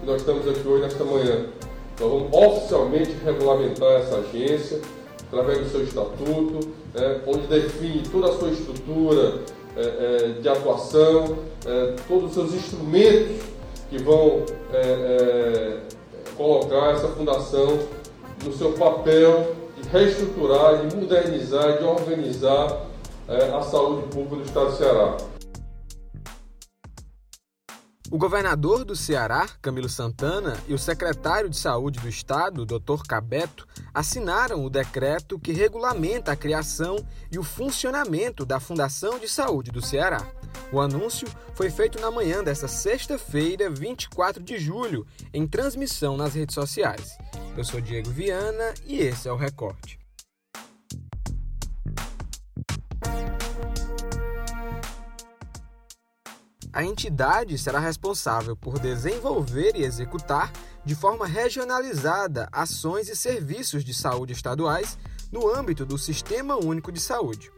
que nós estamos aqui hoje, nesta manhã. Nós vamos oficialmente regulamentar essa agência, através do seu estatuto, é, onde define toda a sua estrutura é, é, de atuação, é, todos os seus instrumentos que vão é, colocar essa fundação no seu papel de reestruturar, de modernizar, de organizar a saúde pública do Estado do Ceará. O governador do Ceará, Camilo Santana, e o secretário de Saúde do Estado, Dr. Cabeto, assinaram o decreto que regulamenta a criação e o funcionamento da Fundação de Saúde do Ceará. O anúncio foi feito na manhã desta sexta-feira, 24 de julho, em transmissão nas redes sociais. Eu sou Diego Viana e esse é o Recorte. A entidade será responsável por desenvolver e executar, de forma regionalizada, ações e serviços de saúde estaduais no âmbito do Sistema Único de Saúde.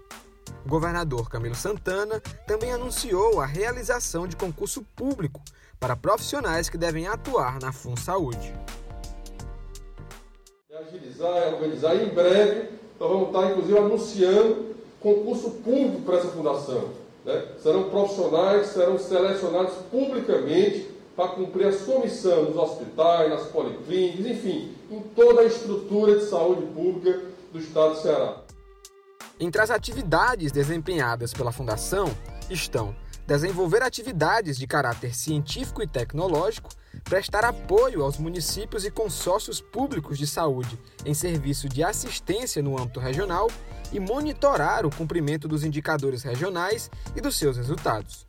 O governador Camilo Santana também anunciou a realização de concurso público para profissionais que devem atuar na FunSaúde. É agilizar, é organizar. Em breve, nós vamos estar, inclusive, anunciando concurso público para essa fundação. Né? Serão profissionais serão selecionados publicamente para cumprir a sua missão nos hospitais, nas policlínicas, enfim, em toda a estrutura de saúde pública do Estado do Ceará. Entre as atividades desempenhadas pela Fundação estão desenvolver atividades de caráter científico e tecnológico, prestar apoio aos municípios e consórcios públicos de saúde em serviço de assistência no âmbito regional e monitorar o cumprimento dos indicadores regionais e dos seus resultados.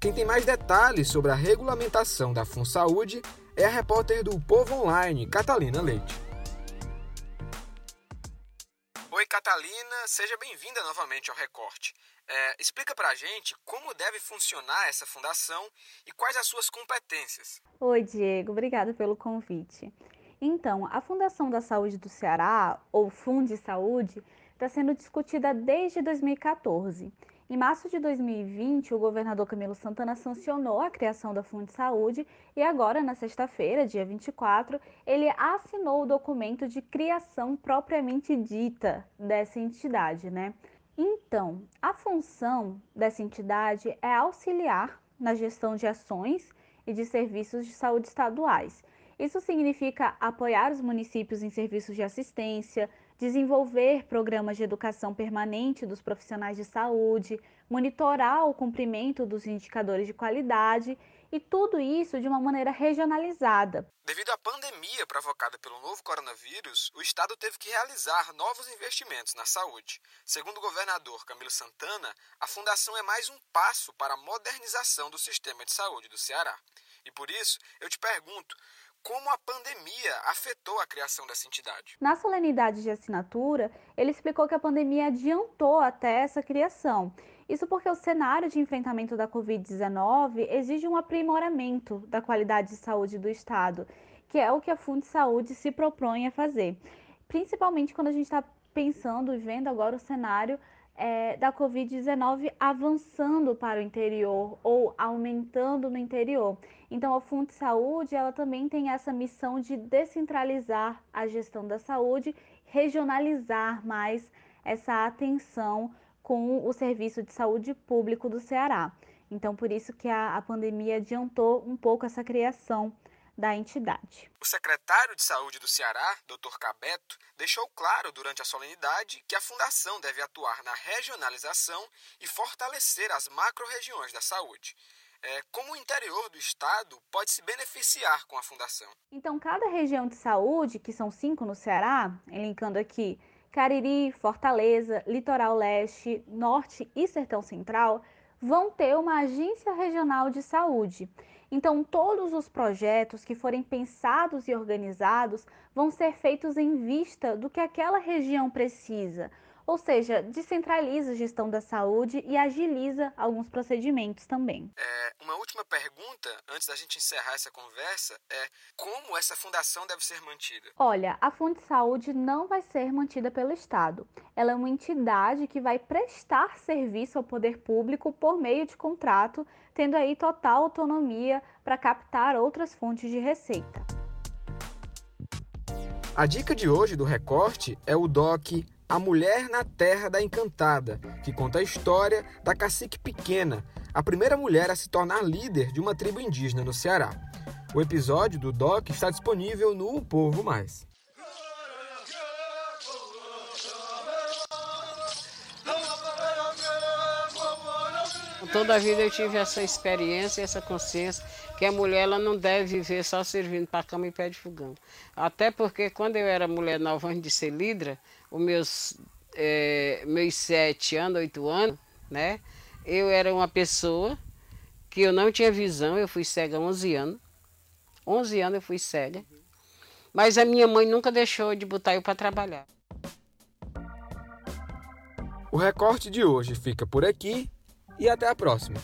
Quem tem mais detalhes sobre a regulamentação da FunSaúde é a repórter do Povo Online, Catalina Leite. Catalina, seja bem-vinda novamente ao Recorte. É, explica pra gente como deve funcionar essa fundação e quais as suas competências. Oi, Diego, obrigada pelo convite. Então, a Fundação da Saúde do Ceará, ou Fundi Saúde, está sendo discutida desde 2014. Em março de 2020, o governador Camilo Santana sancionou a criação da Fundo de Saúde e agora, na sexta-feira, dia 24, ele assinou o documento de criação propriamente dita dessa entidade, né? Então, a função dessa entidade é auxiliar na gestão de ações e de serviços de saúde estaduais. Isso significa apoiar os municípios em serviços de assistência, desenvolver programas de educação permanente dos profissionais de saúde, monitorar o cumprimento dos indicadores de qualidade e tudo isso de uma maneira regionalizada. Devido à pandemia provocada pelo novo coronavírus, o Estado teve que realizar novos investimentos na saúde. Segundo o governador Camilo Santana, a fundação é mais um passo para a modernização do sistema de saúde do Ceará. E por isso, eu te pergunto, como a pandemia afetou a criação dessa entidade. Na solenidade de assinatura, ele explicou que a pandemia adiantou até essa criação. Isso porque o cenário de enfrentamento da Covid-19 exige um aprimoramento da qualidade de saúde do Estado, que é o que a Fundo de Saúde se propõe a fazer. Principalmente quando a gente está pensando e vendo agora o cenário é, da Covid-19 avançando para o interior ou aumentando no interior. Então, a Fundo de Saúde ela também tem essa missão de descentralizar a gestão da saúde, regionalizar mais essa atenção com o Serviço de Saúde Público do Ceará. Então, por isso que a, a pandemia adiantou um pouco essa criação da entidade. O secretário de Saúde do Ceará, Dr. Cabeto, deixou claro durante a solenidade que a fundação deve atuar na regionalização e fortalecer as macro-regiões da saúde. É, como o interior do estado pode se beneficiar com a fundação? Então, cada região de saúde, que são cinco no Ceará, elencando aqui Cariri, Fortaleza, Litoral Leste, Norte e Sertão Central, vão ter uma agência regional de saúde. Então, todos os projetos que forem pensados e organizados vão ser feitos em vista do que aquela região precisa. Ou seja, descentraliza a gestão da saúde e agiliza alguns procedimentos também. É, uma última pergunta, antes da gente encerrar essa conversa, é como essa fundação deve ser mantida? Olha, a Funde Saúde não vai ser mantida pelo Estado. Ela é uma entidade que vai prestar serviço ao poder público por meio de contrato, tendo aí total autonomia para captar outras fontes de receita. A dica de hoje do recorte é o DOC A Mulher na Terra da Encantada, que conta a história da cacique pequena, a primeira mulher a se tornar líder de uma tribo indígena no Ceará. O episódio do DOC está disponível no O Povo Mais. Toda a vida eu tive essa experiência, essa consciência que a mulher ela não deve viver só servindo para cama e pé de fogão. Até porque quando eu era mulher nova antes de ser líder, os meus, é, meus sete anos, oito anos, né? Eu era uma pessoa que eu não tinha visão, eu fui cega há 11 anos. 11 anos eu fui cega. Mas a minha mãe nunca deixou de botar eu para trabalhar. O recorte de hoje fica por aqui e até a próxima.